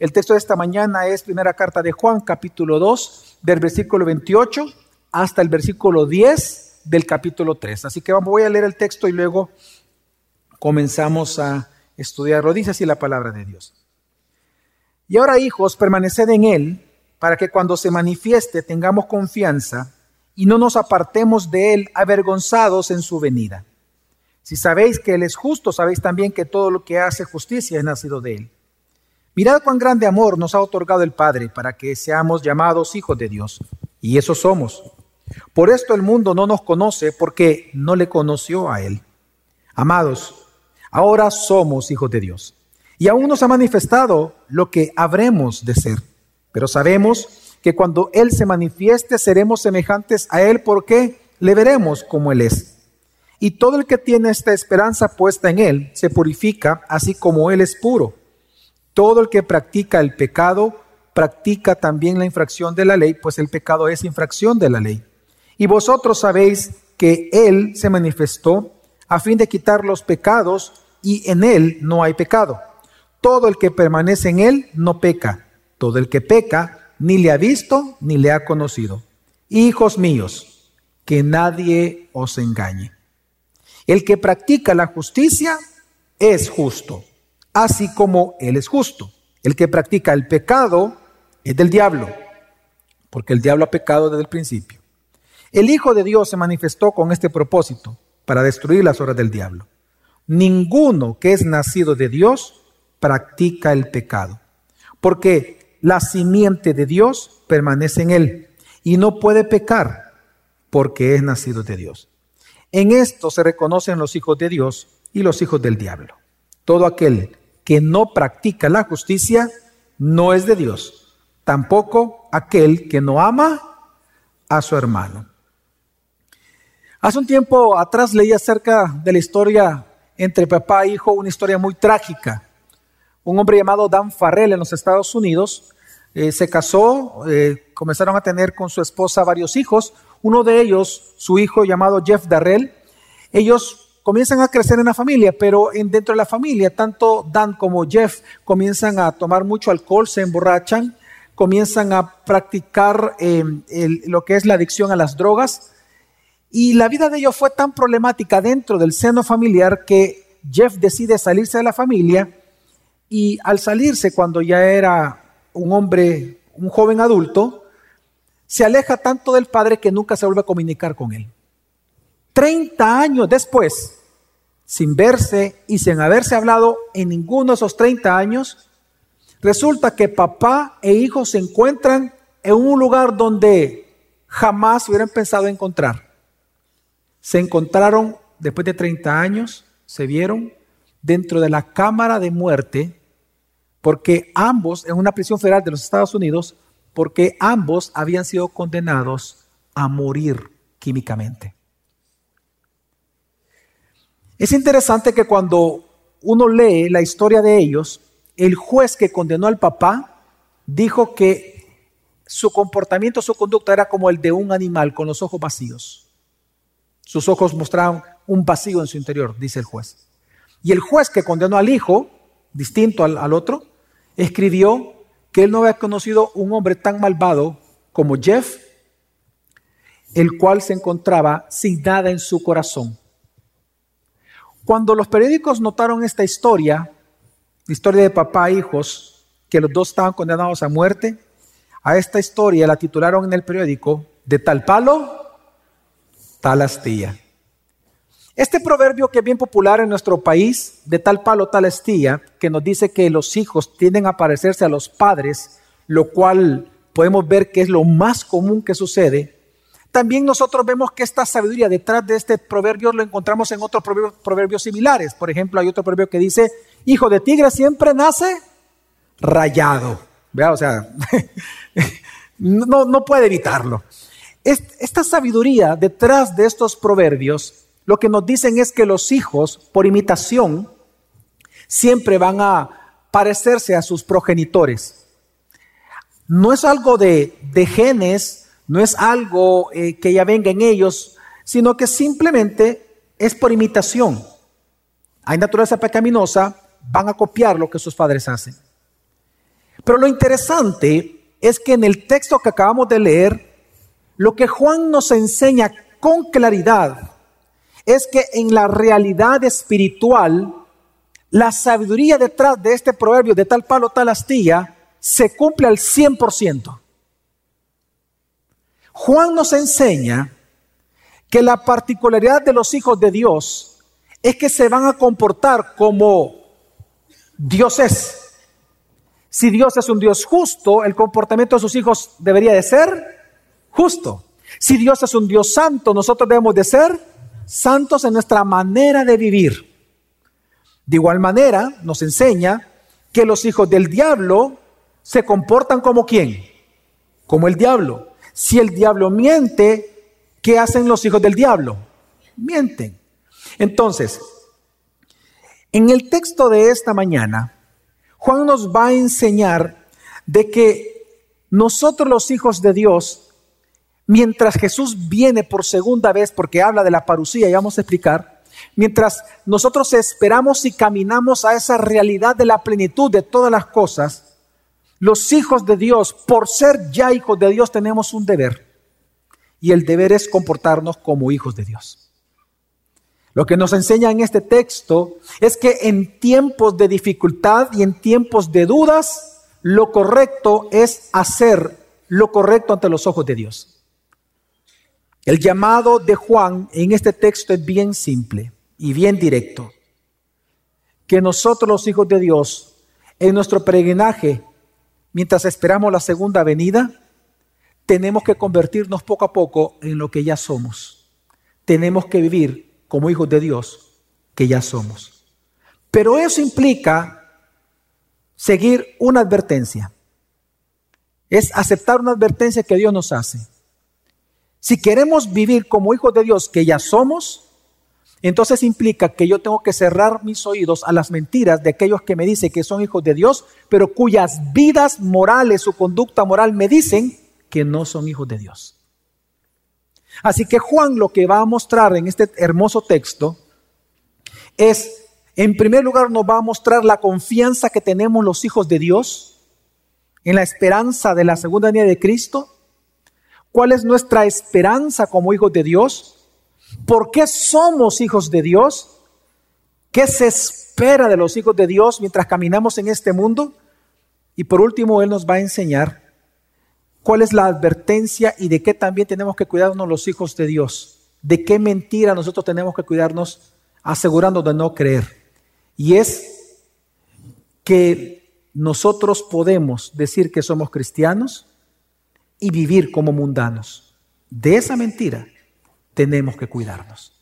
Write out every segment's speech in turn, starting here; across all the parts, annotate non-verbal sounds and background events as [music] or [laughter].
El texto de esta mañana es primera carta de Juan, capítulo 2, del versículo 28 hasta el versículo 10 del capítulo 3. Así que voy a leer el texto y luego comenzamos a estudiar. Lo dice así la palabra de Dios. Y ahora, hijos, permaneced en Él, para que cuando se manifieste tengamos confianza y no nos apartemos de Él avergonzados en su venida. Si sabéis que Él es justo, sabéis también que todo lo que hace justicia es nacido de Él. Mirad cuán grande amor nos ha otorgado el Padre para que seamos llamados hijos de Dios. Y eso somos. Por esto el mundo no nos conoce porque no le conoció a Él. Amados, ahora somos hijos de Dios. Y aún nos ha manifestado lo que habremos de ser. Pero sabemos que cuando Él se manifieste seremos semejantes a Él porque le veremos como Él es. Y todo el que tiene esta esperanza puesta en Él se purifica así como Él es puro. Todo el que practica el pecado practica también la infracción de la ley, pues el pecado es infracción de la ley. Y vosotros sabéis que Él se manifestó a fin de quitar los pecados y en Él no hay pecado. Todo el que permanece en Él no peca. Todo el que peca ni le ha visto ni le ha conocido. Hijos míos, que nadie os engañe. El que practica la justicia es justo, así como Él es justo. El que practica el pecado es del diablo, porque el diablo ha pecado desde el principio. El Hijo de Dios se manifestó con este propósito, para destruir las obras del diablo. Ninguno que es nacido de Dios practica el pecado, porque la simiente de Dios permanece en él y no puede pecar porque es nacido de Dios. En esto se reconocen los hijos de Dios y los hijos del diablo. Todo aquel que no practica la justicia no es de Dios, tampoco aquel que no ama a su hermano. Hace un tiempo atrás leí acerca de la historia entre papá e hijo, una historia muy trágica. Un hombre llamado Dan Farrell en los Estados Unidos eh, se casó, eh, comenzaron a tener con su esposa varios hijos. Uno de ellos, su hijo llamado Jeff Darrell, ellos comienzan a crecer en la familia, pero en, dentro de la familia, tanto Dan como Jeff comienzan a tomar mucho alcohol, se emborrachan, comienzan a practicar eh, lo que es la adicción a las drogas. Y la vida de ellos fue tan problemática dentro del seno familiar que Jeff decide salirse de la familia y al salirse cuando ya era un hombre, un joven adulto, se aleja tanto del padre que nunca se vuelve a comunicar con él. Treinta años después, sin verse y sin haberse hablado en ninguno de esos 30 años, resulta que papá e hijo se encuentran en un lugar donde jamás hubieran pensado encontrar. Se encontraron después de 30 años, se vieron dentro de la cámara de muerte, porque ambos, en una prisión federal de los Estados Unidos, porque ambos habían sido condenados a morir químicamente. Es interesante que cuando uno lee la historia de ellos, el juez que condenó al papá dijo que su comportamiento, su conducta era como el de un animal con los ojos vacíos. Sus ojos mostraban un vacío en su interior, dice el juez. Y el juez que condenó al hijo, distinto al, otro, escribió que él no había conocido un hombre tan malvado como Jeff, el cual se encontraba sin nada en su corazón. Cuando los periódicos notaron esta historia, historia de papá e hijos, que los dos estaban condenados a muerte, a esta historia la titularon en el periódico de tal palo, tal astilla. Este proverbio que es bien popular en nuestro país, de tal palo, tal astilla, que nos dice que los hijos tienden a parecerse a los padres, lo cual podemos ver que es lo más común que sucede. También nosotros vemos que esta sabiduría detrás de este proverbio lo encontramos en otros proverbios, similares. Por ejemplo, hay otro proverbio que dice, hijo de tigre siempre nace rayado. ¿Vea? O sea, [laughs] no, no puede evitarlo. Esta sabiduría detrás de estos proverbios lo que nos dicen es que los hijos, por imitación, siempre van a parecerse a sus progenitores. No es algo de, genes, no es algo eh, que ya venga en ellos, sino que simplemente es por imitación. Hay naturaleza pecaminosa, van a copiar lo que sus padres hacen. Pero lo interesante es que en el texto que acabamos de leer, lo que Juan nos enseña con claridad es que en la realidad espiritual, la sabiduría detrás de este proverbio de tal palo, tal astilla, se cumple al 100%. Juan nos enseña que la particularidad de los hijos de Dios es que se van a comportar como Dios es. Si Dios es un Dios justo, el comportamiento de sus hijos debería de ser justo. Si Dios es un Dios santo, nosotros debemos de ser santos en nuestra manera de vivir. De igual manera, nos enseña que los hijos del diablo se comportan como quién? Como el diablo. Si el diablo miente, ¿qué hacen los hijos del diablo? Mienten. Entonces, en el texto de esta mañana, Juan nos va a enseñar de que nosotros los hijos de Dios, mientras Jesús viene por segunda vez, porque habla de la parucía, y vamos a explicar, mientras nosotros esperamos y caminamos a esa realidad de la plenitud de todas las cosas, los hijos de Dios, por ser ya hijos de Dios, tenemos un deber. Y el deber es comportarnos como hijos de Dios. Lo que nos enseña en este texto es que en tiempos de dificultad y en tiempos de dudas, lo correcto es hacer lo correcto ante los ojos de Dios. El llamado de Juan en este texto es bien simple y bien directo. Que nosotros los hijos de Dios, en nuestro peregrinaje, mientras esperamos la segunda venida, tenemos que convertirnos poco a poco en lo que ya somos. Tenemos que vivir como hijos de Dios que ya somos. Pero eso implica seguir una advertencia. Es aceptar una advertencia que Dios nos hace. Si queremos vivir como hijos de Dios que ya somos, entonces implica que yo tengo que cerrar mis oídos a las mentiras de aquellos que me dicen que son hijos de Dios, pero cuyas vidas morales, su conducta moral me dicen que no son hijos de Dios. Así que Juan lo que va a mostrar en este hermoso texto es, en primer lugar, nos va a mostrar la confianza que tenemos los hijos de Dios en la esperanza de la segunda venida de Cristo. ¿Cuál es nuestra esperanza como hijos de Dios? ¿Por qué somos hijos de Dios? ¿Qué se espera de los hijos de Dios mientras caminamos en este mundo? Y por último, Él nos va a enseñar cuál es la advertencia y de qué también tenemos que cuidarnos los hijos de Dios. De qué mentira nosotros tenemos que cuidarnos asegurando de no creer. Y es que nosotros podemos decir que somos cristianos y vivir como mundanos. De esa mentira tenemos que cuidarnos.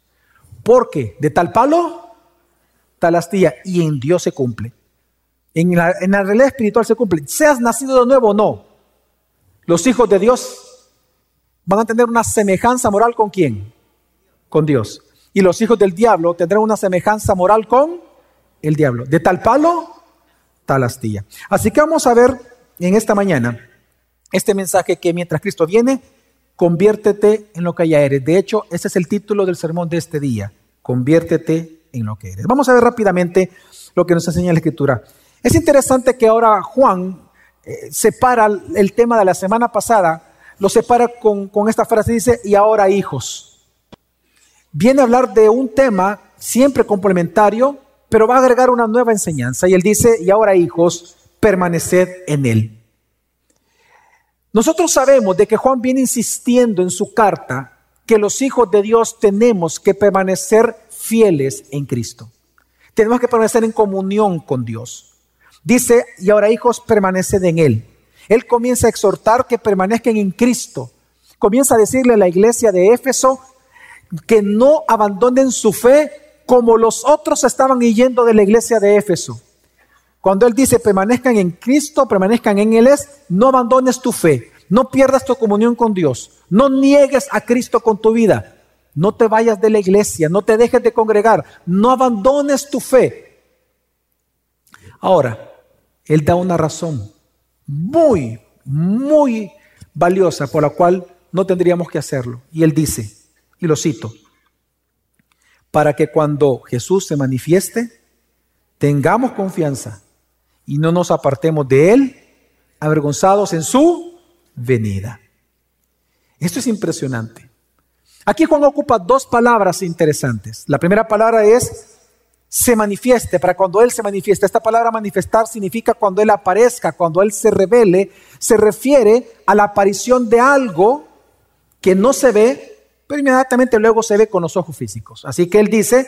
Porque de tal palo, tal astilla, y en Dios se cumple. En la, en la realidad espiritual se cumple. Seas nacido de nuevo o no, los hijos de Dios van a tener una semejanza moral con quién? Con Dios. Y los hijos del diablo tendrán una semejanza moral con el diablo. De tal palo, tal astilla. Así que vamos a ver en esta mañana este mensaje que mientras Cristo viene, conviértete en lo que ya eres. De hecho, ese es el título del sermón de este día. Conviértete en lo que eres. Vamos a ver rápidamente lo que nos enseña la Escritura. Es interesante que ahora Juan eh, separa el tema de la semana pasada, lo separa con, con esta frase, dice, y ahora hijos. Viene a hablar de un tema siempre complementario, pero va a agregar una nueva enseñanza. Y él dice, y ahora hijos, permaneced en él. Nosotros sabemos de que Juan viene insistiendo en su carta que los hijos de Dios tenemos que permanecer fieles en Cristo. Tenemos que permanecer en comunión con Dios. Dice, y ahora hijos, permaneced en Él. Él comienza a exhortar que permanezcan en Cristo. Comienza a decirle a la iglesia de Éfeso que no abandonen su fe como los otros estaban yendo de la iglesia de Éfeso. Cuando Él dice permanezcan en Cristo, permanezcan en Él es, no abandones tu fe, no pierdas tu comunión con Dios, no niegues a Cristo con tu vida, no te vayas de la iglesia, no te dejes de congregar, no abandones tu fe. Ahora, él da una razón muy, muy valiosa por la cual no tendríamos que hacerlo. Y él dice, y lo cito, para que cuando Jesús se manifieste, tengamos confianza y no nos apartemos de él avergonzados en su venida. Esto es impresionante. Aquí Juan ocupa dos palabras interesantes. La primera palabra es se manifieste, para cuando Él se manifieste. Esta palabra manifestar significa cuando Él aparezca, cuando Él se revele, se refiere a la aparición de algo que no se ve, pero inmediatamente luego se ve con los ojos físicos. Así que Él dice,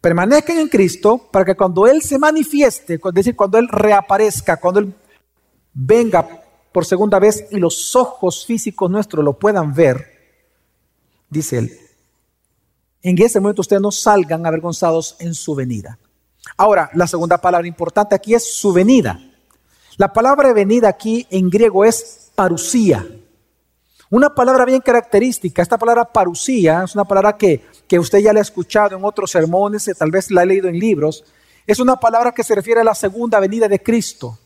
permanezcan en Cristo para que cuando Él se manifieste, es decir, cuando Él reaparezca, cuando Él venga por segunda vez y los ojos físicos nuestros lo puedan ver, dice Él, en ese momento ustedes no salgan avergonzados en su venida. Ahora, la segunda palabra importante aquí es su venida. La palabra venida aquí en griego es parusía. Una palabra bien característica, esta palabra parusía es una palabra que, que usted ya la ha escuchado en otros sermones, tal vez la ha leído en libros. Es una palabra que se refiere a la segunda venida de Cristo.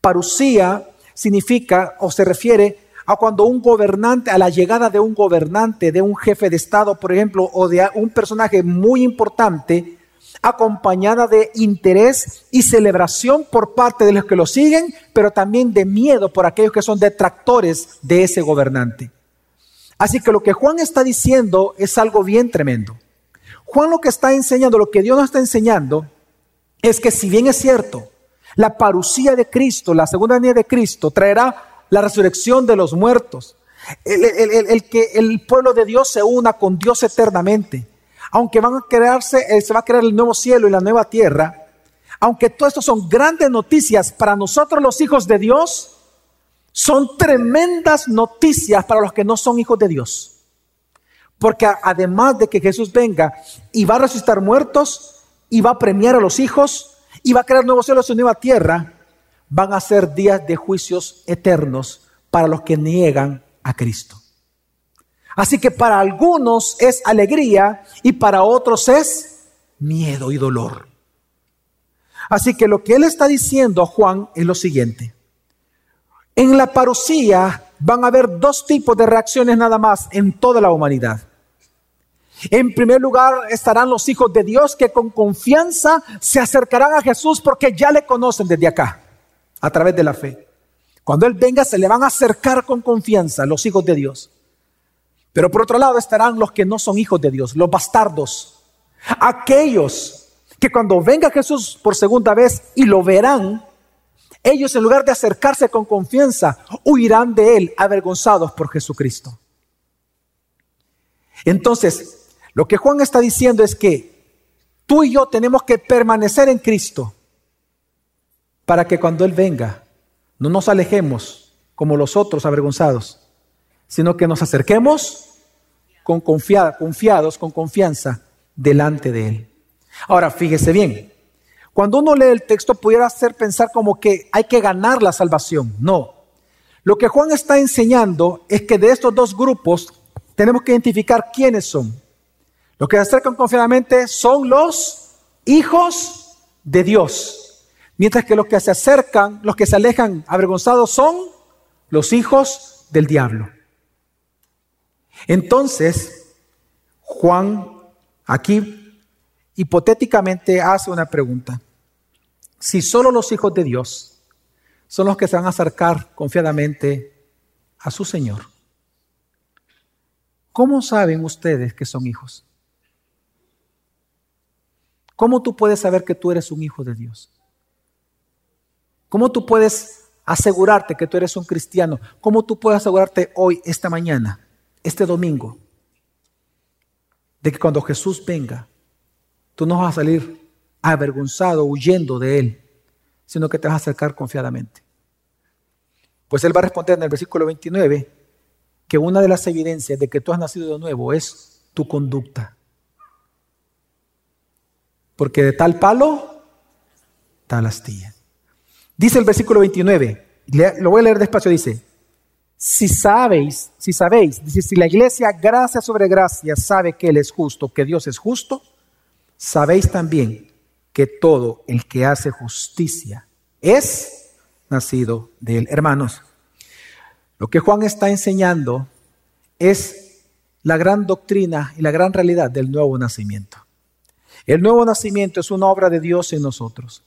Parusía significa o se refiere a cuando un gobernante, a la llegada de un gobernante, de un jefe de Estado, por ejemplo, o de un personaje muy importante, acompañada de interés y celebración por parte de los que lo siguen, pero también de miedo por aquellos que son detractores de ese gobernante. Así que lo que Juan está diciendo es algo bien tremendo. Juan lo que está enseñando, lo que Dios nos está enseñando, es que si bien es cierto, la parucía de Cristo, la segunda venida de Cristo, traerá la resurrección de los muertos, el, que el pueblo de Dios se una con Dios eternamente, aunque van a crearse, eh, se va a crear el nuevo cielo y la nueva tierra, aunque todo esto son grandes noticias para nosotros los hijos de Dios, son tremendas noticias para los que no son hijos de Dios. Porque además de que Jesús venga y va a resucitar muertos y va a premiar a los hijos y va a crear nuevos cielos y nueva tierra, van a ser días de juicios eternos para los que niegan a Cristo. Así que para algunos es alegría y para otros es miedo y dolor. Así que lo que él está diciendo a Juan es lo siguiente. En la parucía van a haber dos tipos de reacciones nada más en toda la humanidad. En primer lugar estarán los hijos de Dios que con confianza se acercarán a Jesús porque ya le conocen desde acá a través de la fe. Cuando Él venga se le van a acercar con confianza los hijos de Dios. Pero por otro lado estarán los que no son hijos de Dios, los bastardos, aquellos que cuando venga Jesús por segunda vez y lo verán, ellos en lugar de acercarse con confianza, huirán de Él avergonzados por Jesucristo. Entonces, lo que Juan está diciendo es que tú y yo tenemos que permanecer en Cristo para que cuando Él venga no nos alejemos como los otros avergonzados, sino que nos acerquemos con confiados, con confianza delante de Él. Ahora, fíjese bien, cuando uno lee el texto pudiera hacer pensar como que hay que ganar la salvación. No. Lo que Juan está enseñando es que de estos dos grupos tenemos que identificar quiénes son. Los que se acercan confiadamente son los hijos de Dios. Mientras que los que se acercan, los que se alejan avergonzados son los hijos del diablo. Entonces, Juan aquí hipotéticamente hace una pregunta. Si solo los hijos de Dios son los que se van a acercar confiadamente a su Señor, ¿cómo saben ustedes que son hijos? ¿Cómo tú puedes saber que tú eres un hijo de Dios? ¿Cómo tú puedes asegurarte que tú eres un cristiano? ¿Cómo tú puedes asegurarte hoy, esta mañana, este domingo, de que cuando Jesús venga, tú no vas a salir avergonzado, huyendo de Él, sino que te vas a acercar confiadamente? Pues Él va a responder en el versículo 29 que una de las evidencias de que tú has nacido de nuevo es tu conducta. Porque de tal palo, tal astilla. Dice el versículo 29, lo voy a leer despacio, dice, si sabéis, si sabéis, si la iglesia gracia sobre gracia sabe que Él es justo, que Dios es justo, sabéis también que todo el que hace justicia es nacido de Él. Hermanos, lo que Juan está enseñando es la gran doctrina y la gran realidad del nuevo nacimiento. El nuevo nacimiento es una obra de Dios en nosotros.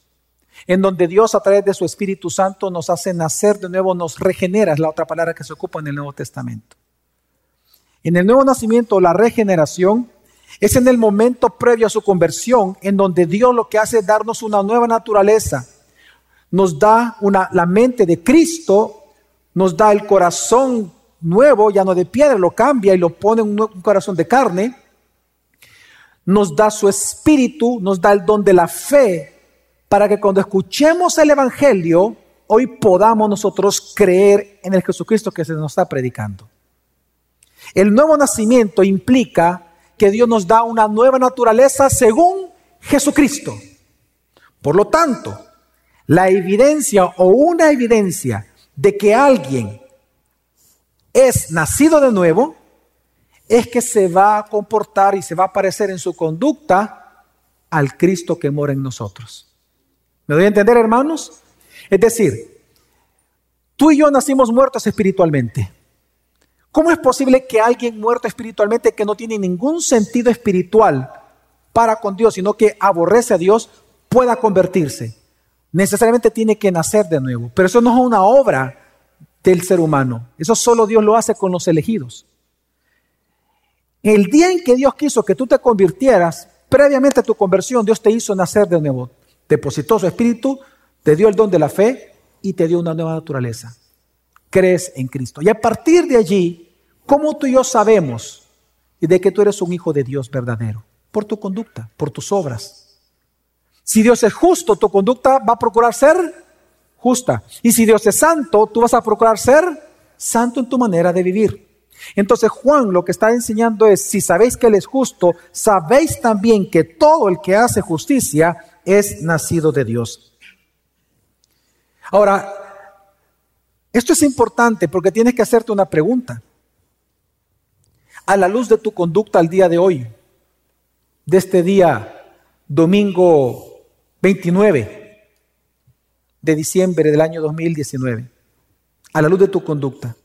en donde Dios a través de su Espíritu Santo nos hace nacer de nuevo, nos regenera, es la otra palabra que se ocupa en el Nuevo Testamento. En el nuevo nacimiento, la regeneración es en el momento previo a su conversión, en donde Dios lo que hace es darnos una nueva naturaleza, nos da una, la mente de Cristo, nos da el corazón nuevo, ya no de piedra, lo cambia y lo pone en un corazón de carne, nos da su espíritu, nos da el don de la fe, para que cuando escuchemos el Evangelio, hoy podamos nosotros creer en el Jesucristo que se nos está predicando. El nuevo nacimiento implica que Dios nos da una nueva naturaleza según Jesucristo. Por lo tanto, la evidencia o una evidencia de que alguien es nacido de nuevo es que se va a comportar y se va a parecer en su conducta al Cristo que mora en nosotros. ¿Me doy a entender, hermanos? Es decir, tú y yo nacimos muertos espiritualmente. ¿Cómo es posible que alguien muerto espiritualmente, que no tiene ningún sentido espiritual para con Dios, sino que aborrece a Dios, pueda convertirse? Necesariamente tiene que nacer de nuevo. Pero eso no es una obra del ser humano. Eso solo Dios lo hace con los elegidos. El día en que Dios quiso que tú te convirtieras, previamente a tu conversión, Dios te hizo nacer de nuevo depositó su espíritu, te dio el don de la fe y te dio una nueva naturaleza. Crees en Cristo. Y a partir de allí, ¿cómo tú y yo sabemos de que tú eres un hijo de Dios verdadero? Por tu conducta, por tus obras. Si Dios es justo, tu conducta va a procurar ser justa. Y si Dios es santo, tú vas a procurar ser santo en tu manera de vivir. Entonces Juan lo que está enseñando es, si sabéis que Él es justo, sabéis también que todo el que hace justicia es nacido de Dios. Ahora, esto es importante porque tienes que hacerte una pregunta. A la luz de tu conducta al día de hoy, de este día domingo 29 de diciembre del año 2019, a la luz de tu conducta,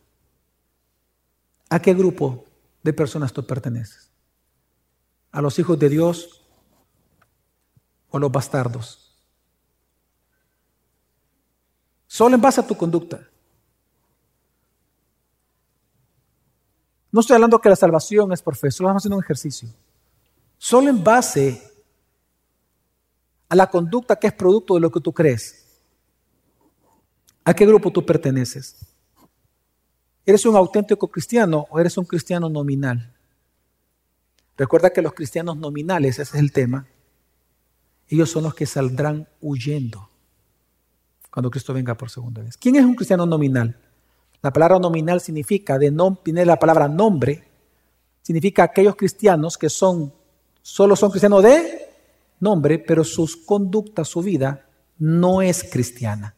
¿a qué grupo de personas tú perteneces? ¿A los hijos de Dios o los bastardos. Solo en base a tu conducta. No estoy hablando que la salvación es por fe, solo estamos haciendo un ejercicio. Solo en base a la conducta que es producto de lo que tú crees. ¿A qué grupo tú perteneces? ¿Eres un auténtico cristiano o eres un cristiano nominal? Recuerda que los cristianos nominales, ese es el tema, ellos son los que saldrán huyendo cuando Cristo venga por segunda vez. ¿Quién es un cristiano nominal? La palabra nominal significa, de nom, tiene la palabra nombre, significa aquellos cristianos que son, solo son cristianos de nombre, pero sus conductas, su vida, no es cristiana.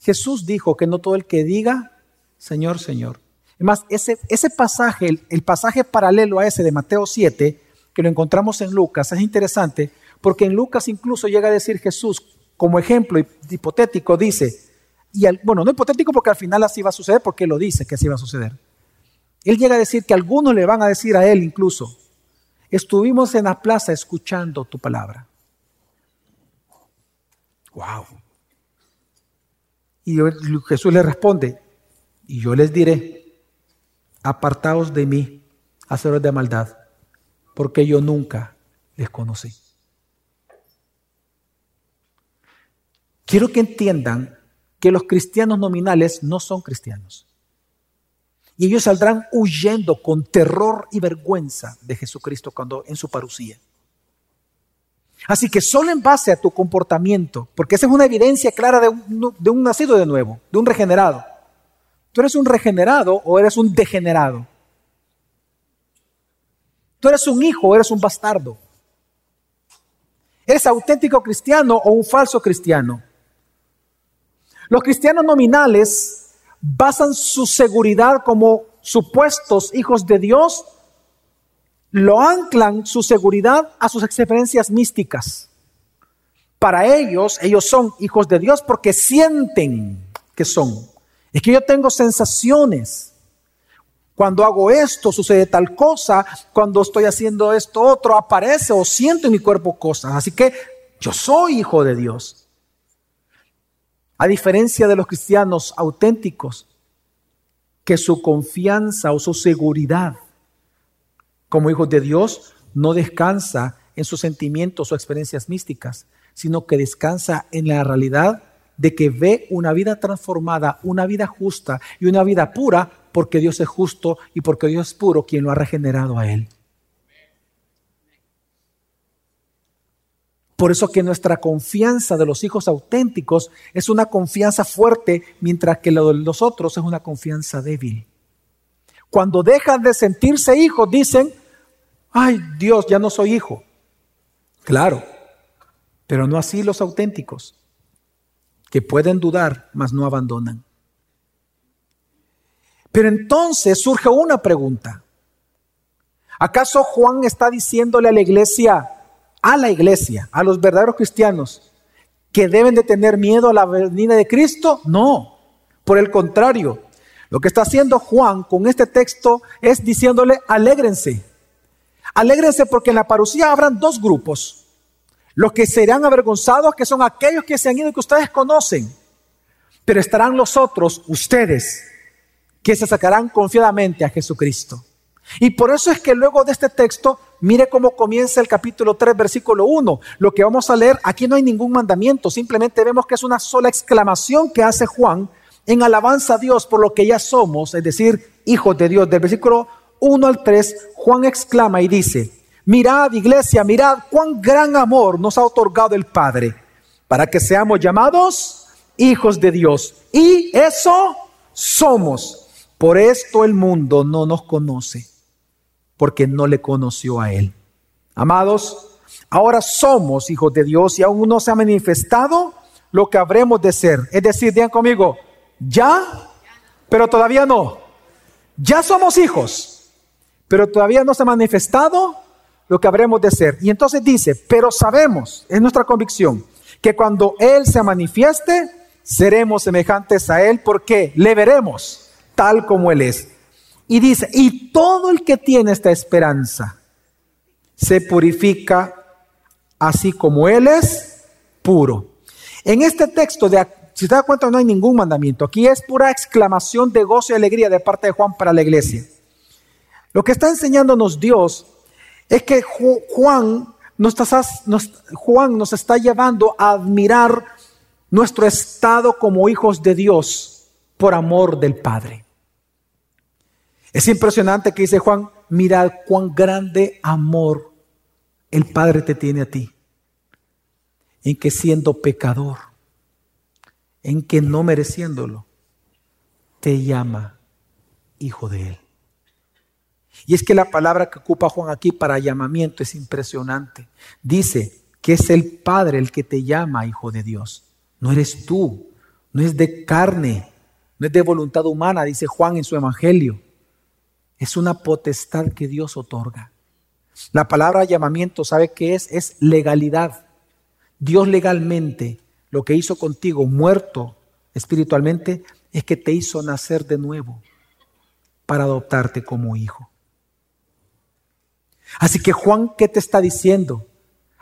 Jesús dijo que no todo el que diga, Señor, Señor. Además, ese, ese pasaje, el, el pasaje paralelo a ese de Mateo 7, que lo encontramos en Lucas, es interesante porque en Lucas incluso llega a decir Jesús como ejemplo hipotético, dice, y bueno, no hipotético porque al final así va a suceder, porque lo dice que así va a suceder. Él llega a decir que algunos le van a decir a él incluso, estuvimos en la plaza escuchando tu palabra. Wow. Y Jesús le responde, y yo les diré, apartaos de mí, hacedores de maldad porque yo nunca les conocí. Quiero que entiendan que los cristianos nominales no son cristianos. Y ellos saldrán huyendo con terror y vergüenza de Jesucristo cuando en su parucía. Así que solo en base a tu comportamiento, porque esa es una evidencia clara de un, nacido de nuevo, de un regenerado. ¿Tú eres un regenerado o eres un degenerado? Tú eres un hijo, eres un bastardo. ¿Eres auténtico cristiano o un falso cristiano? Los cristianos nominales basan su seguridad como supuestos hijos de Dios, lo anclan su seguridad a sus experiencias místicas. Para ellos, ellos son hijos de Dios porque sienten que son. Es que yo tengo sensaciones. Cuando hago esto, sucede tal cosa. Cuando estoy haciendo esto otro, aparece o siento en mi cuerpo cosas. Así que yo soy hijo de Dios. A diferencia de los cristianos auténticos, que su confianza o su seguridad como hijos de Dios no descansa en sus sentimientos o experiencias místicas, sino que descansa en la realidad de que ve una vida transformada, una vida justa y una vida pura porque Dios es justo y porque Dios es puro quien lo ha regenerado a él. Por eso que nuestra confianza de los hijos auténticos es una confianza fuerte, mientras que lo de los otros es una confianza débil. Cuando dejan de sentirse hijos, dicen, ay Dios, ya no soy hijo. Claro, pero no así los auténticos, que pueden dudar, mas no abandonan. Pero entonces surge una pregunta. ¿Acaso Juan está diciéndole a la iglesia, a la iglesia, a los verdaderos cristianos, que deben de tener miedo a la venida de Cristo? No, por el contrario, lo que está haciendo Juan con este texto es diciéndole, alégrense, alégrense porque en la parucía habrán dos grupos. Los que serán avergonzados, que son aquellos que se han ido y que ustedes conocen, pero estarán los otros, ustedes, que se sacarán confiadamente a Jesucristo. Y por eso es que luego de este texto, mire cómo comienza el capítulo 3, versículo 1. Lo que vamos a leer, aquí no hay ningún mandamiento, simplemente vemos que es una sola exclamación que hace Juan en alabanza a Dios por lo que ya somos, es decir, hijos de Dios. Del versículo 1 al 3, Juan exclama y dice, mirad iglesia, mirad cuán gran amor nos ha otorgado el Padre para que seamos llamados hijos de Dios. Y eso somos. Por esto el mundo no nos conoce porque no le conoció a Él. Amados, ahora somos hijos de Dios y aún no se ha manifestado lo que habremos de ser. Es decir, digan conmigo, ya, pero todavía no. Ya somos hijos, pero todavía no se ha manifestado lo que habremos de ser. Y entonces dice, pero sabemos, es nuestra convicción, que cuando Él se manifieste, seremos semejantes a Él porque le veremos tal como Él es. Y dice, y todo el que tiene esta esperanza se purifica así como Él es puro. En este texto, de, si te das cuenta, no hay ningún mandamiento. Aquí es pura exclamación de gozo y alegría de parte de Juan para la iglesia. Lo que está enseñándonos Dios es que Juan nos, Juan nos está llevando a admirar nuestro estado como hijos de Dios por amor del Padre. Es impresionante que dice Juan, mirad cuán grande amor el Padre te tiene a ti. En que siendo pecador, en que no mereciéndolo, te llama hijo de Él. Y es que la palabra que ocupa Juan aquí para llamamiento es impresionante. Dice que es el Padre el que te llama hijo de Dios. No eres tú, no es de carne, no es de voluntad humana, dice Juan en su Evangelio. Es una potestad que Dios otorga. La palabra llamamiento, ¿sabe qué es? Es legalidad. Dios legalmente lo que hizo contigo, muerto espiritualmente, es que te hizo nacer de nuevo para adoptarte como hijo. Así que Juan, ¿qué te está diciendo?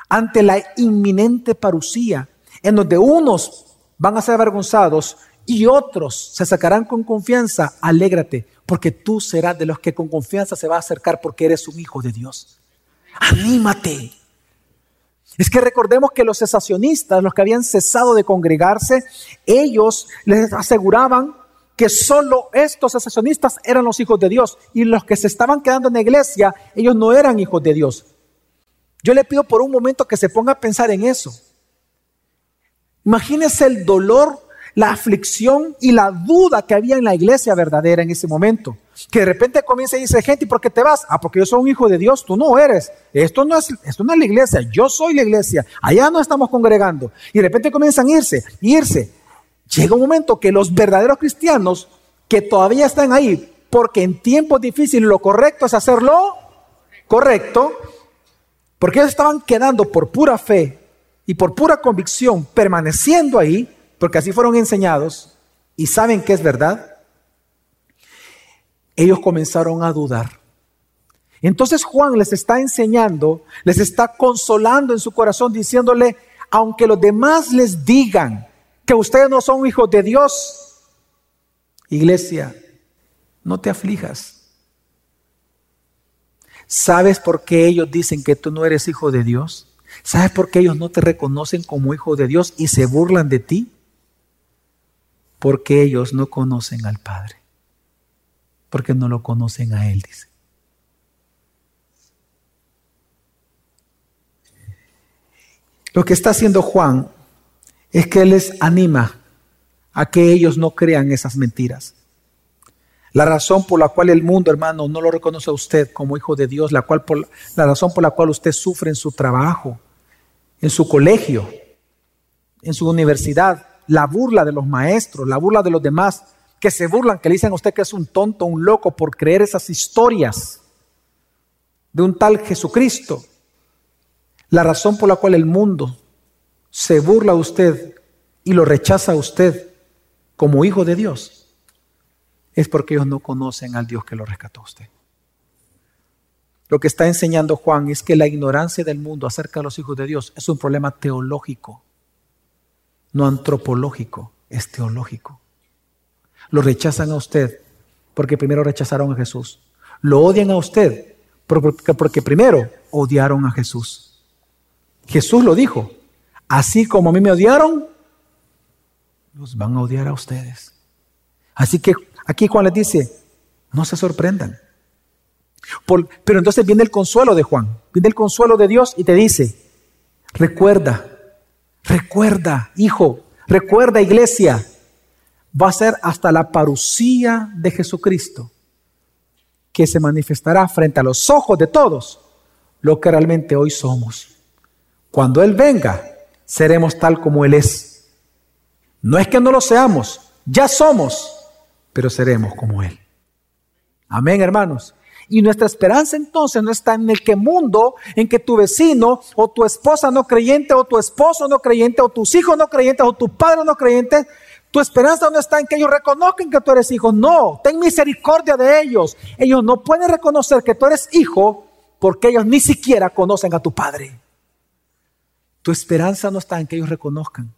Ante la inminente parucía, en donde unos van a ser avergonzados y otros se sacarán con confianza, alégrate, porque tú serás de los que con confianza se va a acercar porque eres un hijo de Dios. Anímate. Es que recordemos que los cesacionistas, los que habían cesado de congregarse, ellos les aseguraban que solo estos cesacionistas eran los hijos de Dios y los que se estaban quedando en la iglesia, ellos no eran hijos de Dios. Yo le pido por un momento que se ponga a pensar en eso. Imagínese el dolor la aflicción y la duda que había en la iglesia verdadera en ese momento. Que de repente comienza y dice, gente, ¿y por qué te vas? Ah, porque yo soy un hijo de Dios, tú no eres. Esto no es, esto no es la iglesia, yo soy la iglesia. Allá no estamos congregando. Y de repente comienzan a irse, irse. Llega un momento que los verdaderos cristianos que todavía están ahí, porque en tiempos difíciles lo correcto es hacerlo correcto, porque ellos estaban quedando por pura fe y por pura convicción, permaneciendo ahí, porque así fueron enseñados y saben que es verdad, ellos comenzaron a dudar. Entonces Juan les está enseñando, les está consolando en su corazón, diciéndole, aunque los demás les digan que ustedes no son hijos de Dios, iglesia, no te aflijas. ¿Sabes por qué ellos dicen que tú no eres hijo de Dios? ¿Sabes por qué ellos no te reconocen como hijo de Dios y se burlan de ti? Porque ellos no conocen al Padre. Porque no lo conocen a Él, dice. Lo que está haciendo Juan es que les anima a que ellos no crean esas mentiras. La razón por la cual el mundo, hermano, no lo reconoce a usted como hijo de Dios, la, cual la razón por la cual usted sufre en su trabajo, en su colegio, en su universidad, la burla de los maestros, la burla de los demás, que se burlan, que le dicen a usted que es un tonto, un loco por creer esas historias de un tal Jesucristo. La razón por la cual el mundo se burla a usted y lo rechaza a usted como hijo de Dios es porque ellos no conocen al Dios que lo rescató a usted. Lo que está enseñando Juan es que la ignorancia del mundo acerca de los hijos de Dios es un problema teológico, no antropológico, es teológico. Lo rechazan a usted porque primero rechazaron a Jesús. Lo odian a usted porque, primero odiaron a Jesús. Jesús lo dijo, así como a mí me odiaron, los van a odiar a ustedes. Así que Aquí Juan les dice, no se sorprendan. pero entonces viene el consuelo de Juan, viene el consuelo de Dios y te dice, recuerda, recuerda, hijo, recuerda iglesia, va a ser hasta la parucía de Jesucristo que se manifestará frente a los ojos de todos lo que realmente hoy somos. Cuando Él venga, seremos tal como Él es. No es que no lo seamos, ya somos pero seremos como Él. Amén, hermanos. Y nuestra esperanza entonces no está en el que mundo, en que tu vecino o tu esposa no creyente o tu esposo no creyente o tus hijos no creyentes o tu padre no creyente. Tu esperanza no está en que ellos reconozcan que tú eres hijo. No, ten misericordia de ellos. Ellos no pueden reconocer que tú eres hijo porque ellos ni siquiera conocen a tu padre. Tu esperanza no está en que ellos reconozcan.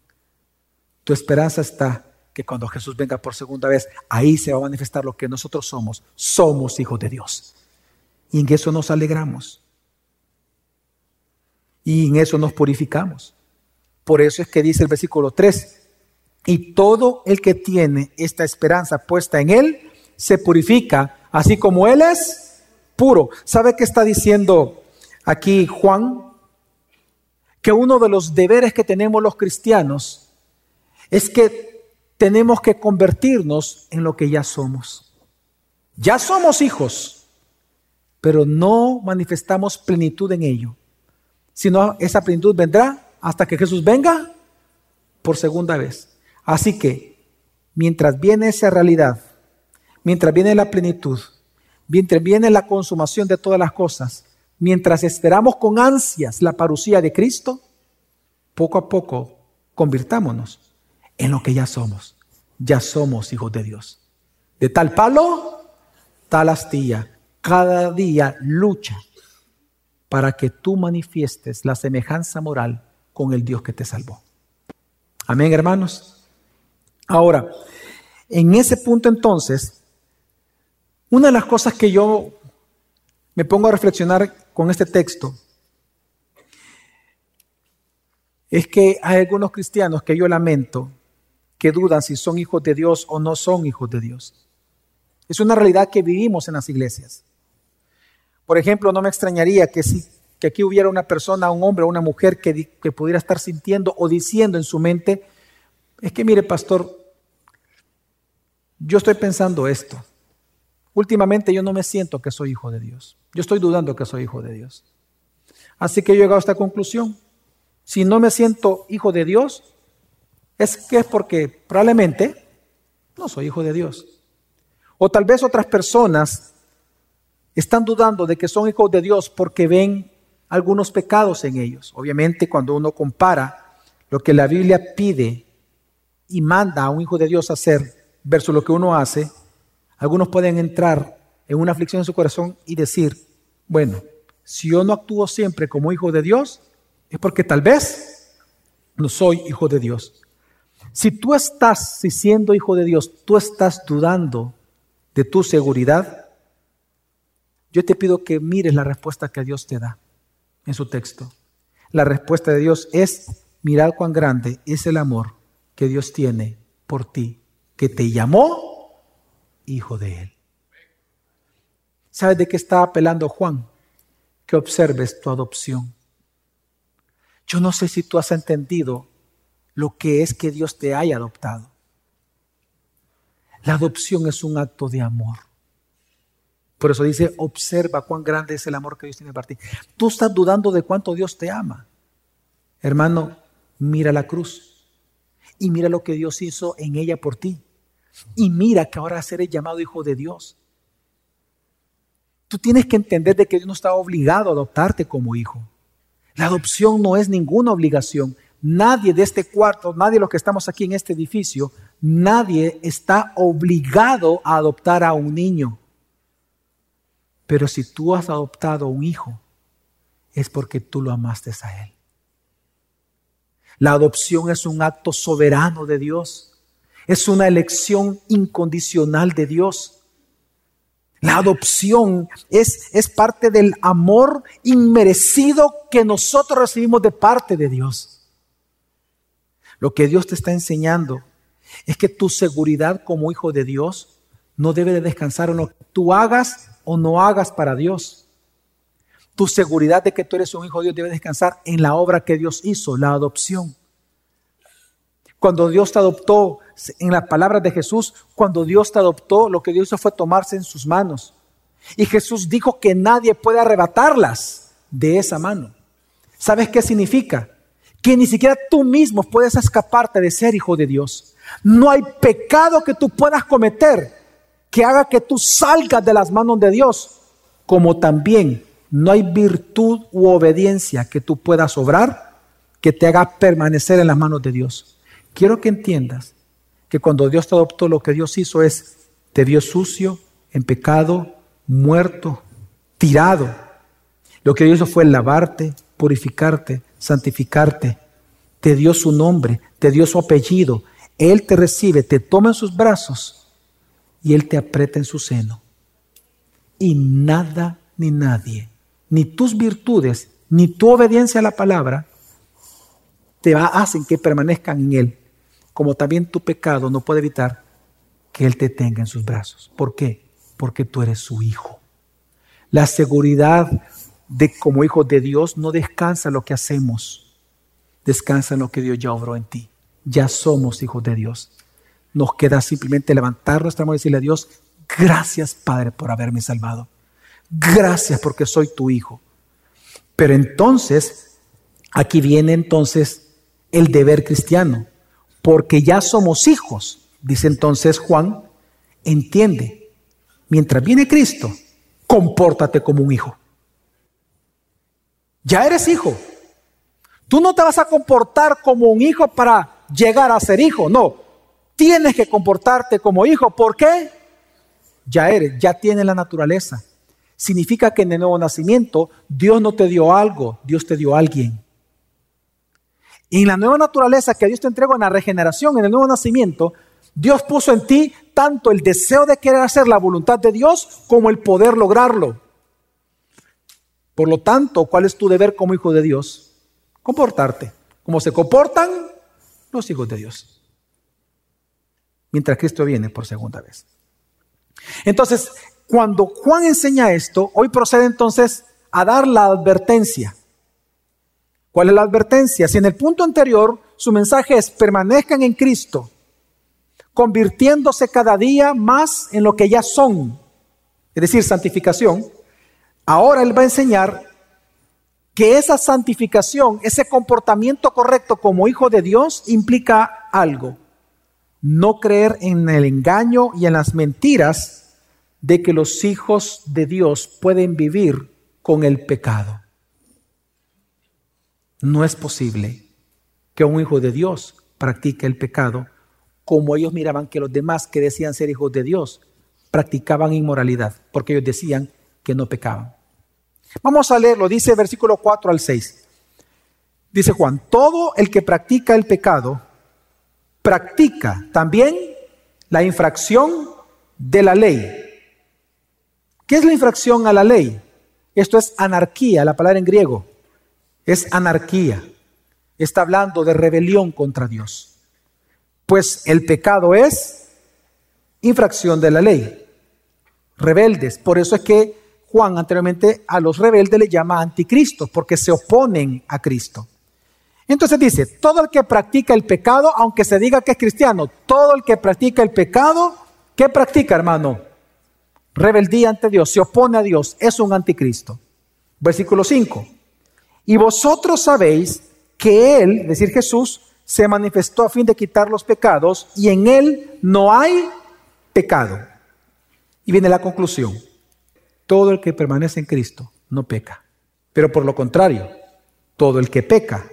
Tu esperanza está que cuando Jesús venga por segunda vez, ahí se va a manifestar lo que nosotros somos. Somos hijos de Dios. Y en eso nos alegramos. Y en eso nos purificamos. Por eso es que dice el versículo 3, y todo el que tiene esta esperanza puesta en Él, se purifica, así como Él es puro. ¿Sabe qué está diciendo aquí Juan? Que uno de los deberes que tenemos los cristianos es que tenemos que convertirnos en lo que ya somos. Ya somos hijos, pero no manifestamos plenitud en ello, sino esa plenitud vendrá hasta que Jesús venga por segunda vez. Así que, mientras viene esa realidad, mientras viene la plenitud, mientras viene la consumación de todas las cosas, mientras esperamos con ansias la parucía de Cristo, poco a poco convirtámonos en lo que ya somos. Ya somos hijos de Dios. De tal palo, tal astilla. Cada día lucha para que tú manifiestes la semejanza moral con el Dios que te salvó. Amén, hermanos. Ahora, en ese punto entonces, una de las cosas que yo me pongo a reflexionar con este texto es que hay algunos cristianos que yo lamento que dudan si son hijos de Dios o no son hijos de Dios. Es una realidad que vivimos en las iglesias. Por ejemplo, no me extrañaría que si que aquí hubiera una persona, un hombre o una mujer que, que pudiera estar sintiendo o diciendo en su mente, es que mire, pastor, yo estoy pensando esto. Últimamente yo no me siento que soy hijo de Dios. Yo estoy dudando que soy hijo de Dios. Así que yo he llegado a esta conclusión. Si no me siento hijo de Dios, es que es porque probablemente no soy hijo de Dios. O tal vez otras personas están dudando de que son hijos de Dios porque ven algunos pecados en ellos. Obviamente cuando uno compara lo que la Biblia pide y manda a un hijo de Dios a hacer versus lo que uno hace, algunos pueden entrar en una aflicción en su corazón y decir, bueno, si yo no actúo siempre como hijo de Dios, es porque tal vez no soy hijo de Dios. Si tú estás, si siendo hijo de Dios, tú estás dudando de tu seguridad, yo te pido que mires la respuesta que Dios te da en su texto. La respuesta de Dios es, mirad cuán grande es el amor que Dios tiene por ti, que te llamó hijo de Él. ¿Sabes de qué está apelando Juan? Que observes tu adopción. Yo no sé si tú has entendido lo que es que Dios te haya adoptado. La adopción es un acto de amor. Por eso dice, observa cuán grande es el amor que Dios tiene para ti. Tú estás dudando de cuánto Dios te ama. Hermano, mira la cruz y mira lo que Dios hizo en ella por ti. Y mira que ahora seré llamado hijo de Dios. Tú tienes que entender de que Dios no está obligado a adoptarte como hijo. La adopción no es ninguna obligación. Nadie de este cuarto, nadie de los que estamos aquí en este edificio, nadie está obligado a adoptar a un niño. Pero si tú has adoptado a un hijo, es porque tú lo amaste a él. La adopción es un acto soberano de Dios. Es una elección incondicional de Dios. La adopción es, es parte del amor inmerecido que nosotros recibimos de parte de Dios. Lo que Dios te está enseñando es que tu seguridad como hijo de Dios no debe de descansar en lo que tú hagas o no hagas para Dios. Tu seguridad de que tú eres un hijo de Dios debe descansar en la obra que Dios hizo, la adopción. Cuando Dios te adoptó, en las palabras de Jesús, cuando Dios te adoptó, lo que Dios hizo fue tomarse en sus manos. Y Jesús dijo que nadie puede arrebatarlas de esa mano. ¿Sabes qué significa? Que ni siquiera tú mismo puedes escaparte de ser hijo de Dios. No hay pecado que tú puedas cometer que haga que tú salgas de las manos de Dios, como también no hay virtud u obediencia que tú puedas obrar que te haga permanecer en las manos de Dios. Quiero que entiendas que cuando Dios te adoptó, lo que Dios hizo es, te vio sucio, en pecado, muerto, tirado. Lo que Dios hizo fue lavarte, purificarte, santificarte. Te dio su nombre, te dio su apellido. Él te recibe, te toma en sus brazos y Él te aprieta en su seno. Y nada ni nadie, ni tus virtudes, ni tu obediencia a la palabra, te hacen que permanezcan en Él como también tu pecado no puede evitar que Él te tenga en sus brazos. ¿Por qué? Porque tú eres su hijo. La seguridad de como hijo de Dios no descansa lo que hacemos, descansa lo que Dios ya obró en ti. Ya somos hijos de Dios. Nos queda simplemente levantar nuestra mano y decirle a Dios, gracias Padre por haberme salvado. Gracias porque soy tu hijo. Pero entonces, aquí viene entonces el deber cristiano porque ya somos hijos. Dice entonces Juan, entiende, mientras viene Cristo, compórtate como un hijo. Ya eres hijo. Tú no te vas a comportar como un hijo para llegar a ser hijo, no. Tienes que comportarte como hijo. ¿Por qué? Ya eres, ya tienes la naturaleza. Significa que en el nuevo nacimiento Dios no te dio algo, Dios te dio a alguien. Y en la nueva naturaleza que Dios te entregó en la regeneración, en el nuevo nacimiento, Dios puso en ti tanto el deseo de querer hacer la voluntad de Dios como el poder lograrlo. Por lo tanto, ¿cuál es tu deber como hijo de Dios? Comportarte como se comportan los hijos de Dios. Mientras Cristo viene por segunda vez. Entonces, cuando Juan enseña esto, hoy procede entonces a dar la advertencia. ¿Cuál es la advertencia? Si en el punto anterior su mensaje es permanezcan en Cristo, convirtiéndose cada día más en lo que ya son, es decir, santificación, ahora Él va a enseñar que esa santificación, ese comportamiento correcto como hijo de Dios implica algo. No creer en el engaño y en las mentiras de que los hijos de Dios pueden vivir con el pecado. No es posible que un hijo de Dios practique el pecado como ellos miraban que los demás que decían ser hijos de Dios practicaban inmoralidad, porque ellos decían que no pecaban. Vamos a leerlo, dice versículo 4 al 6. Dice Juan, todo el que practica el pecado, practica también la infracción de la ley. ¿Qué es la infracción a la ley? Esto es anarquía, la palabra en griego. Es anarquía. Está hablando de rebelión contra Dios. Pues el pecado es infracción de la ley. Rebeldes. Por eso es que Juan anteriormente a los rebeldes le llama anticristo, porque se oponen a Cristo. Entonces dice, todo el que practica el pecado, aunque se diga que es cristiano, todo el que practica el pecado, ¿qué practica, hermano? Rebeldía ante Dios, se opone a Dios, es un anticristo. Versículo 5. Y vosotros sabéis que Él, es decir, Jesús, se manifestó a fin de quitar los pecados y en Él no hay pecado. Y viene la conclusión. Todo el que permanece en Cristo no peca. Pero por lo contrario, todo el que peca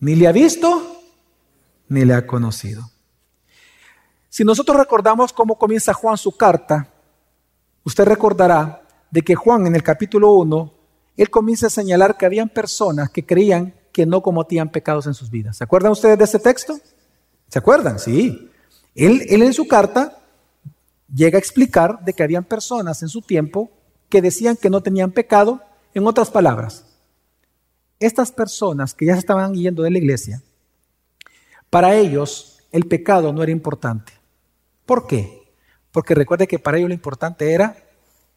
ni le ha visto, ni le ha conocido. Si nosotros recordamos cómo comienza Juan su carta, usted recordará de que Juan en el capítulo 1, él comienza a señalar que habían personas que creían que no cometían pecados en sus vidas. ¿Se acuerdan ustedes de ese texto? ¿Se acuerdan? Sí. Él, él en su carta llega a explicar de que habían personas en su tiempo que decían que no tenían pecado, en otras palabras, estas personas que ya se estaban yendo de la iglesia, para ellos el pecado no era importante. ¿Por qué? Porque recuerde que para ellos lo importante era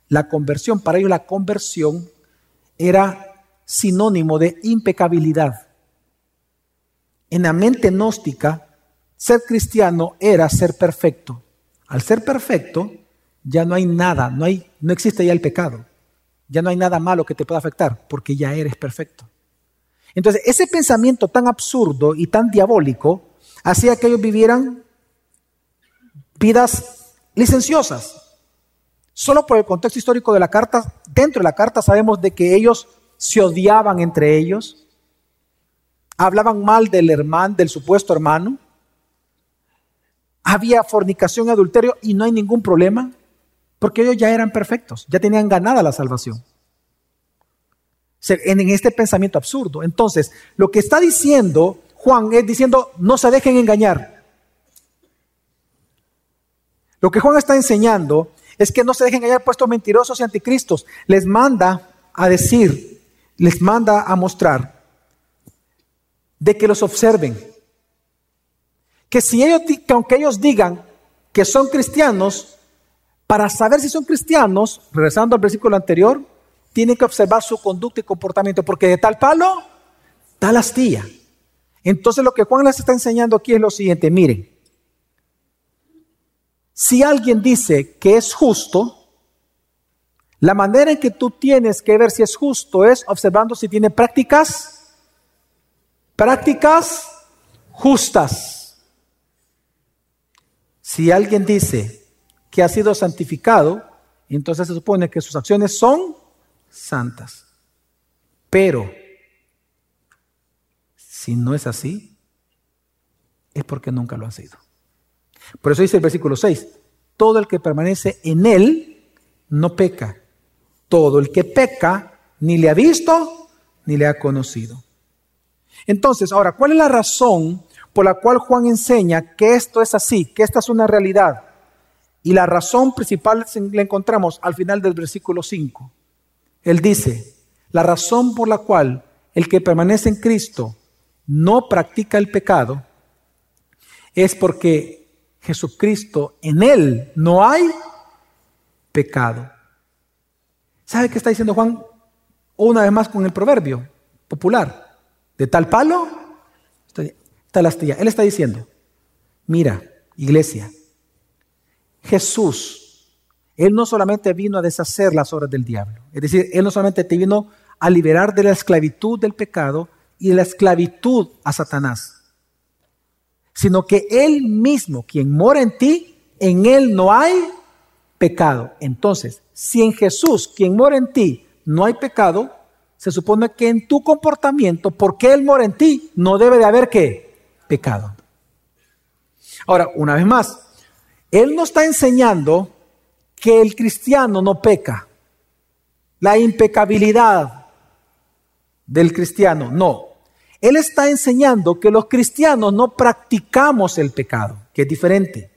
la conversión. Para ellos la conversión era sinónimo de impecabilidad. En la mente gnóstica, ser cristiano era ser perfecto. Al ser perfecto, ya no hay nada, no, hay, no existe ya el pecado. Ya no hay nada malo que te pueda afectar, porque ya eres perfecto. Entonces, ese pensamiento tan absurdo y tan diabólico hacía que ellos vivieran vidas licenciosas. Solo por el contexto histórico de la carta, dentro de la carta sabemos de que ellos se odiaban entre ellos, hablaban mal del hermano, del supuesto hermano, había fornicación y adulterio y no hay ningún problema, porque ellos ya eran perfectos, ya tenían ganada la salvación en este pensamiento absurdo. Entonces, lo que está diciendo Juan es diciendo, no se dejen engañar. Lo que Juan está enseñando es que no se dejen engañar puestos mentirosos y anticristos. Les manda a decir, les manda a mostrar de que los observen. Que si ellos, que aunque ellos digan que son cristianos, para saber si son cristianos, regresando al versículo anterior, tiene que observar su conducta y comportamiento, porque de tal palo, tal astilla. Entonces lo que Juan les está enseñando aquí es lo siguiente, miren, si alguien dice que es justo, la manera en que tú tienes que ver si es justo es observando si tiene prácticas, prácticas justas. Si alguien dice que ha sido santificado, entonces se supone que sus acciones son santas. Pero, si no es así, es porque nunca lo ha sido. Por eso dice el versículo 6, todo el que permanece en él no peca. Todo el que peca ni le ha visto ni le ha conocido. Entonces, ahora, ¿cuál es la razón por la cual Juan enseña que esto es así, que esta es una realidad? Y la razón principal la encontramos al final del versículo 5. Él dice, la razón por la cual el que permanece en Cristo no practica el pecado es porque Jesucristo en él no hay pecado. ¿Sabe qué está diciendo Juan? Una vez más con el proverbio popular. De tal palo, tal astilla. Él está diciendo, mira, iglesia, Jesús él no solamente vino a deshacer las obras del diablo, es decir, Él no solamente te vino a liberar de la esclavitud del pecado y de la esclavitud a Satanás, sino que Él mismo, quien mora en ti, en Él no hay pecado. Entonces, si en Jesús, quien mora en ti, no hay pecado, se supone que en tu comportamiento, porque Él mora en ti, no debe de haber qué? Pecado. Ahora, una vez más, Él no está enseñando que el cristiano no peca. La impecabilidad del cristiano, no. Él está enseñando que los cristianos no practicamos el pecado, que es diferente.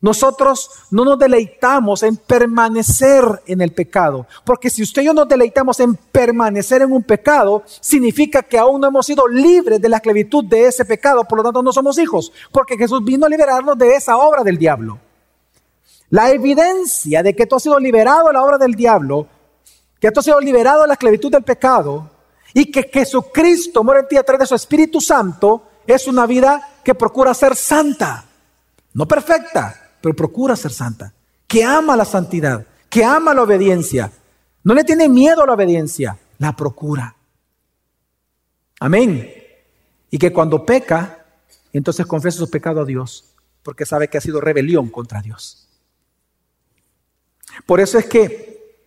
Nosotros no nos deleitamos en permanecer en el pecado, porque si usted y yo nos deleitamos en permanecer en un pecado, significa que aún no hemos sido libres de la esclavitud de ese pecado, por lo tanto no somos hijos, porque Jesús vino a liberarnos de esa obra del diablo. La evidencia de que tú has sido liberado de la obra del diablo, que tú has sido liberado de la esclavitud del pecado, y que Jesucristo muere en ti a través de su Espíritu Santo, es una vida que procura ser santa, no perfecta, pero procura ser santa, que ama la santidad, que ama la obediencia, no le tiene miedo a la obediencia, la procura. Amén. Y que cuando peca, entonces confiesa su pecado a Dios, porque sabe que ha sido rebelión contra Dios. Por eso es que,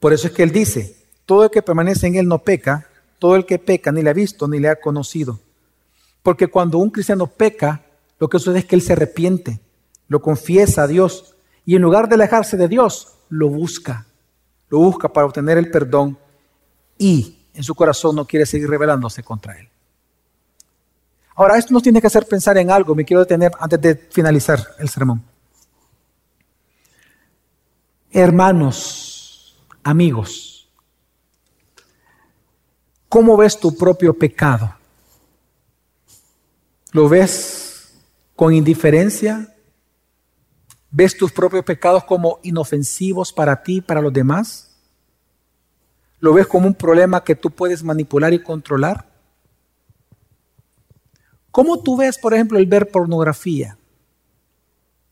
por eso es que él dice, todo el que permanece en él no peca, todo el que peca ni le ha visto ni le ha conocido. Porque cuando un cristiano peca, lo que sucede es que él se arrepiente lo confiesa a Dios y en lugar de alejarse de Dios, lo busca. Lo busca para obtener el perdón y en su corazón no quiere seguir rebelándose contra Él. Ahora, esto nos tiene que hacer pensar en algo, me quiero detener antes de finalizar el sermón. Hermanos, amigos, ¿cómo ves tu propio pecado? ¿Lo ves con indiferencia? ¿Ves tus propios pecados como inofensivos para ti, para los demás? ¿Lo ves como un problema que tú puedes manipular y controlar? ¿Cómo tú ves, por ejemplo, el ver pornografía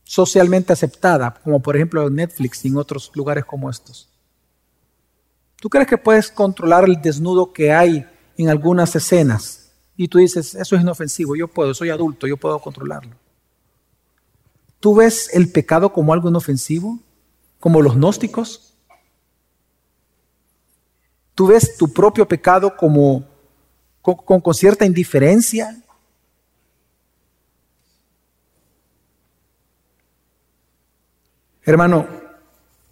socialmente aceptada, como por ejemplo Netflix y en otros lugares como estos? ¿Tú crees que puedes controlar el desnudo que hay en algunas escenas? Y tú dices, eso es inofensivo, yo puedo, soy adulto, yo puedo controlarlo. ¿Tú ves el pecado como algo inofensivo? ¿Como los gnósticos? ¿Tú ves tu propio pecado como con, con cierta indiferencia? Hermano,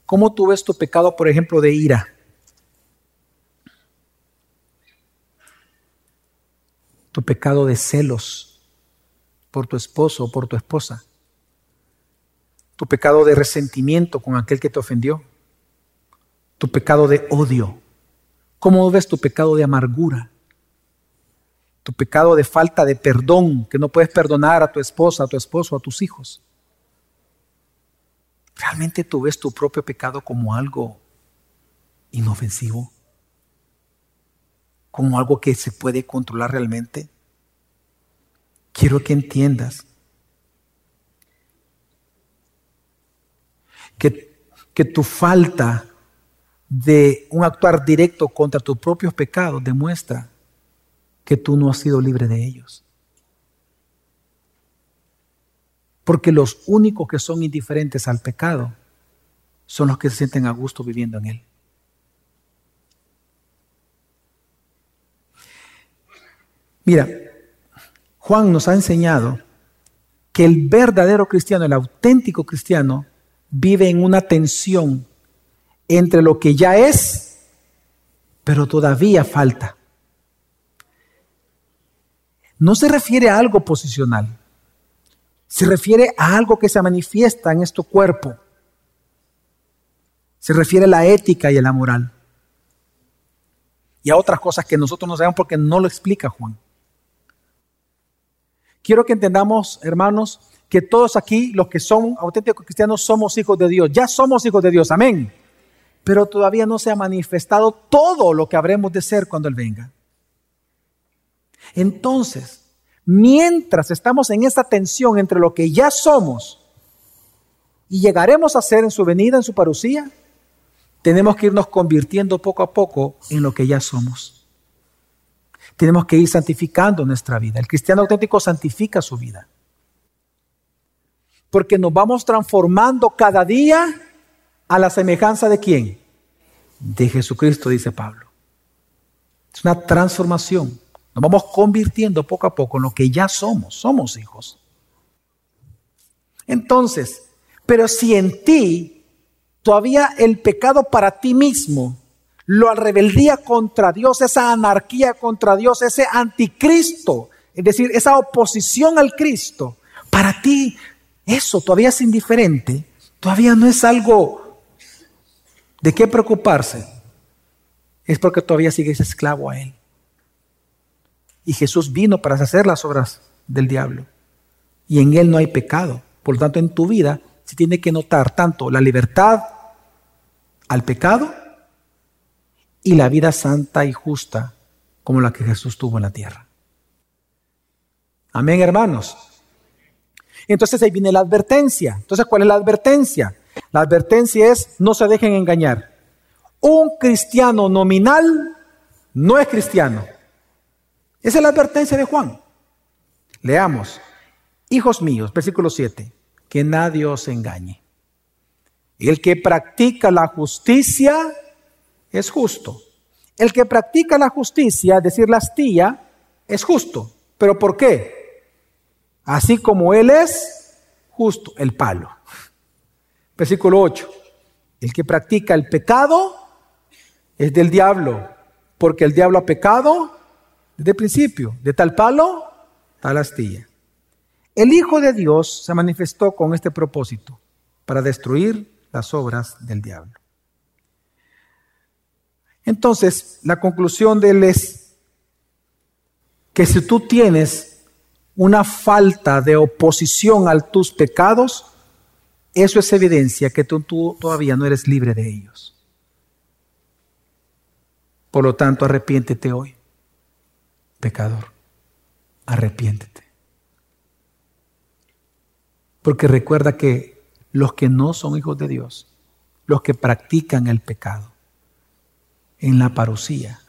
¿cómo tú ves tu pecado, por ejemplo, de ira? Tu pecado de celos por tu esposo o por tu esposa tu pecado de resentimiento con aquel que te ofendió, tu pecado de odio. ¿Cómo ves tu pecado de amargura? Tu pecado de falta de perdón, que no puedes perdonar a tu esposa, a tu esposo, a tus hijos. ¿Realmente tú ves tu propio pecado como algo inofensivo? ¿Como algo que se puede controlar realmente? Quiero que entiendas que, tu falta de un actuar directo contra tus propios pecados demuestra que tú no has sido libre de ellos. Porque los únicos que son indiferentes al pecado son los que se sienten a gusto viviendo en él. Mira, Juan nos ha enseñado que el verdadero cristiano, el auténtico cristiano, vive en una tensión entre lo que ya es, pero todavía falta. No se refiere a algo posicional, se refiere a algo que se manifiesta en este cuerpo. Se refiere a la ética y a la moral. Y a otras cosas que nosotros no sabemos porque no lo explica Juan. Quiero que entendamos, hermanos, que todos aquí, los que son auténticos cristianos, somos hijos de Dios. Ya somos hijos de Dios, amén. Pero todavía no se ha manifestado todo lo que habremos de ser cuando Él venga. Entonces, mientras estamos en esta tensión entre lo que ya somos y llegaremos a ser en su venida, en su parucía, tenemos que irnos convirtiendo poco a poco en lo que ya somos. Tenemos que ir santificando nuestra vida. El cristiano auténtico santifica su vida porque nos vamos transformando cada día a la semejanza de quién? De Jesucristo, dice Pablo. Es una transformación. Nos vamos convirtiendo poco a poco en lo que ya somos. Somos hijos. Entonces, pero si en ti todavía el pecado para ti mismo la rebeldía contra Dios, esa anarquía contra Dios, ese anticristo, es decir, esa oposición al Cristo, para ti eso todavía es indiferente, todavía no es algo de qué preocuparse, es porque todavía sigues esclavo a Él. Y Jesús vino para hacer las obras del diablo. Y en Él no hay pecado. Por lo tanto, en tu vida se tiene que notar tanto la libertad al pecado y la vida santa y justa como la que Jesús tuvo en la tierra. Amén, hermanos. Entonces ahí viene la advertencia. Entonces, ¿cuál es la advertencia? La advertencia es no se dejen engañar. Un cristiano nominal no es cristiano. Esa es la advertencia de Juan. Leamos. Hijos míos, versículo 7, que nadie os engañe. El que practica la justicia es justo. El que practica la justicia, es decir, la astilla, es justo. ¿Pero por qué? Así como Él es justo, el palo. Versículo 8. El que practica el pecado es del diablo, porque el diablo ha pecado desde el principio. De tal palo, tal astilla. El Hijo de Dios se manifestó con este propósito, para destruir las obras del diablo. Entonces, la conclusión de él es que si tú tienes una falta de oposición a tus pecados, eso es evidencia que tú, todavía no eres libre de ellos. Por lo tanto, arrepiéntete hoy, pecador, arrepiéntete. Porque recuerda que los que no son hijos de Dios, los que practican el pecado, en la parucía,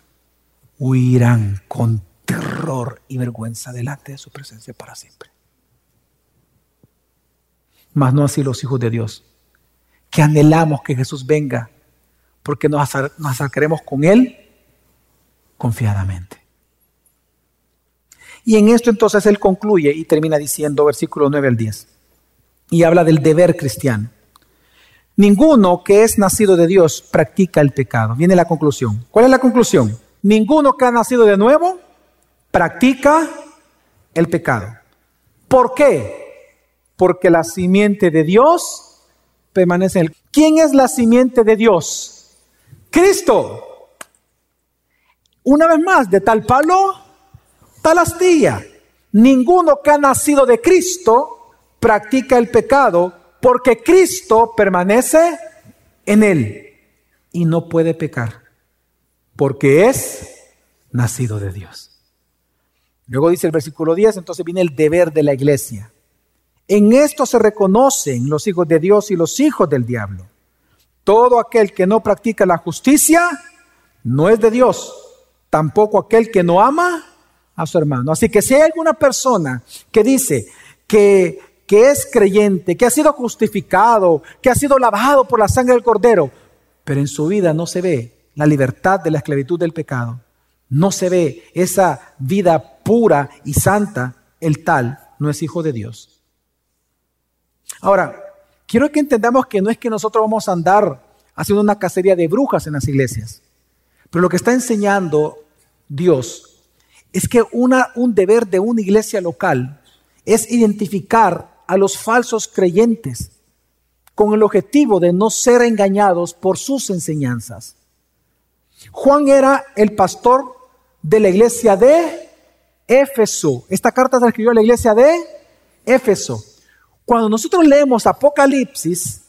huirán con terror y vergüenza delante de su presencia para siempre. Mas no así los hijos de Dios, que anhelamos que Jesús venga, porque nos acercaremos con Él confiadamente. Y en esto entonces Él concluye y termina diciendo, versículo 9 al 10, y habla del deber cristiano. Ninguno que es nacido de Dios practica el pecado. Viene la conclusión. ¿Cuál es la conclusión? Ninguno que ha nacido de nuevo practica el pecado. ¿Por qué? Porque la simiente de Dios permanece en él. ¿Quién es la simiente de Dios? Cristo. Una vez más, de tal palo, tal astilla. Ninguno que ha nacido de Cristo practica el pecado porque Cristo permanece en él y no puede pecar, porque es nacido de Dios. Luego dice el versículo 10, entonces viene el deber de la iglesia. En esto se reconocen los hijos de Dios y los hijos del diablo. Todo aquel que no practica la justicia no es de Dios, tampoco aquel que no ama a su hermano. Así que si hay alguna persona que dice que que es creyente, que ha sido justificado, que ha sido lavado por la sangre del cordero, pero en su vida no se ve la libertad de la esclavitud del pecado, no se ve esa vida pura y santa, el tal no es hijo de Dios. Ahora, quiero que entendamos que no es que nosotros vamos a andar haciendo una cacería de brujas en las iglesias, pero lo que está enseñando Dios es que un deber de una iglesia local es identificar a los falsos creyentes con el objetivo de no ser engañados por sus enseñanzas. Juan era el pastor de la iglesia de Éfeso. Esta carta se escribió a la iglesia de Éfeso. Cuando nosotros leemos Apocalipsis,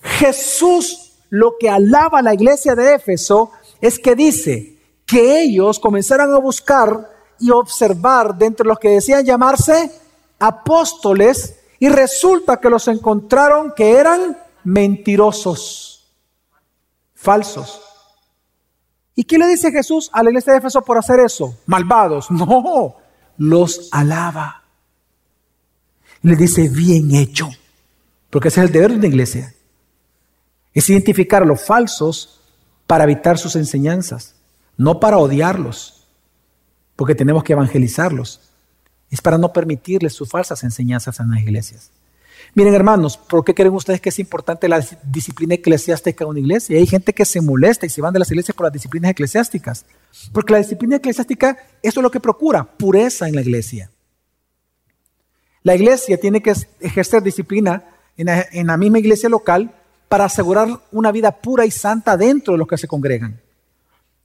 Jesús lo que alaba a la iglesia de Éfeso es que dice que ellos comenzaron a buscar y observar de los que decían llamarse apóstoles y resulta que los encontraron que eran mentirosos, falsos. ¿Y qué le dice Jesús a la iglesia de Éfeso por hacer eso? Malvados. [laughs] No, los alaba. Le dice, bien hecho. Porque ese es el deber de una iglesia. Es identificar a los falsos para evitar sus enseñanzas, no para odiarlos, porque tenemos que evangelizarlos es para no permitirles sus falsas enseñanzas en las iglesias. Miren hermanos, ¿por qué creen ustedes que es importante la disciplina eclesiástica en una iglesia? Y hay gente que se molesta y se van de las iglesias por las disciplinas eclesiásticas. Porque la disciplina eclesiástica, eso es lo que procura, pureza en la iglesia. La iglesia tiene que ejercer disciplina en la, en la misma iglesia local para asegurar una vida pura y santa dentro de los que se congregan.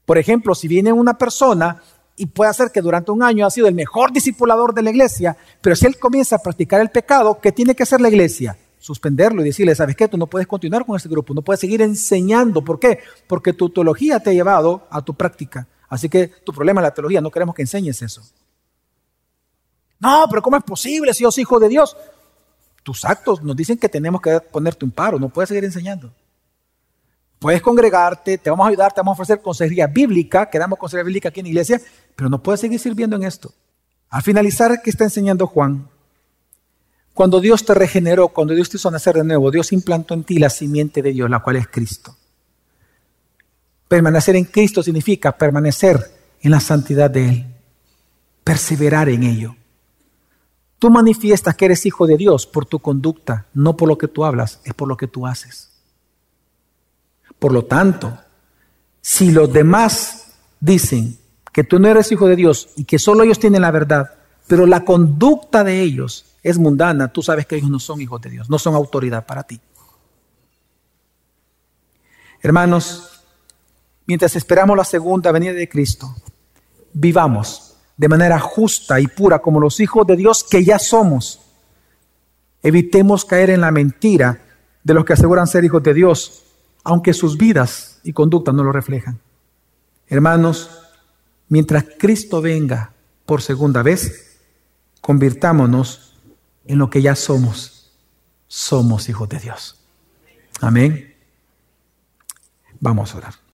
Por ejemplo, si viene una persona y puede ser que durante un año ha sido el mejor discipulador de la iglesia, pero si él comienza a practicar el pecado, ¿qué tiene que hacer la iglesia? Suspenderlo y decirle, ¿sabes qué? Tú no puedes continuar con este grupo, no puedes seguir enseñando. ¿Por qué? Porque tu teología te ha llevado a tu práctica. Así que tu problema es la teología, no queremos que enseñes eso. No, pero ¿cómo es posible si yo soy hijo de Dios? Tus actos nos dicen que tenemos que ponerte un paro, no puedes seguir enseñando. Puedes congregarte, te vamos a ayudar, te vamos a ofrecer consejería bíblica, que damos consejería bíblica aquí en la iglesia, pero no puedes seguir sirviendo en esto. Al finalizar, ¿qué está enseñando Juan? Cuando Dios te regeneró, cuando Dios te hizo nacer de nuevo, Dios implantó en ti la simiente de Dios, la cual es Cristo. Permanecer en Cristo significa permanecer en la santidad de Él, perseverar en ello. Tú manifiestas que eres hijo de Dios por tu conducta, no por lo que tú hablas, es por lo que tú haces. Por lo tanto, si los demás dicen que tú no eres hijo de Dios y que solo ellos tienen la verdad, pero la conducta de ellos es mundana, tú sabes que ellos no son hijos de Dios, no son autoridad para ti. Hermanos, mientras esperamos la segunda venida de Cristo, vivamos de manera justa y pura como los hijos de Dios que ya somos. Evitemos caer en la mentira de los que aseguran ser hijos de Dios aunque sus vidas y conductas no lo reflejan. Hermanos, mientras Cristo venga por segunda vez, convirtámonos en lo que ya somos. Somos hijos de Dios. Amén. Vamos a orar.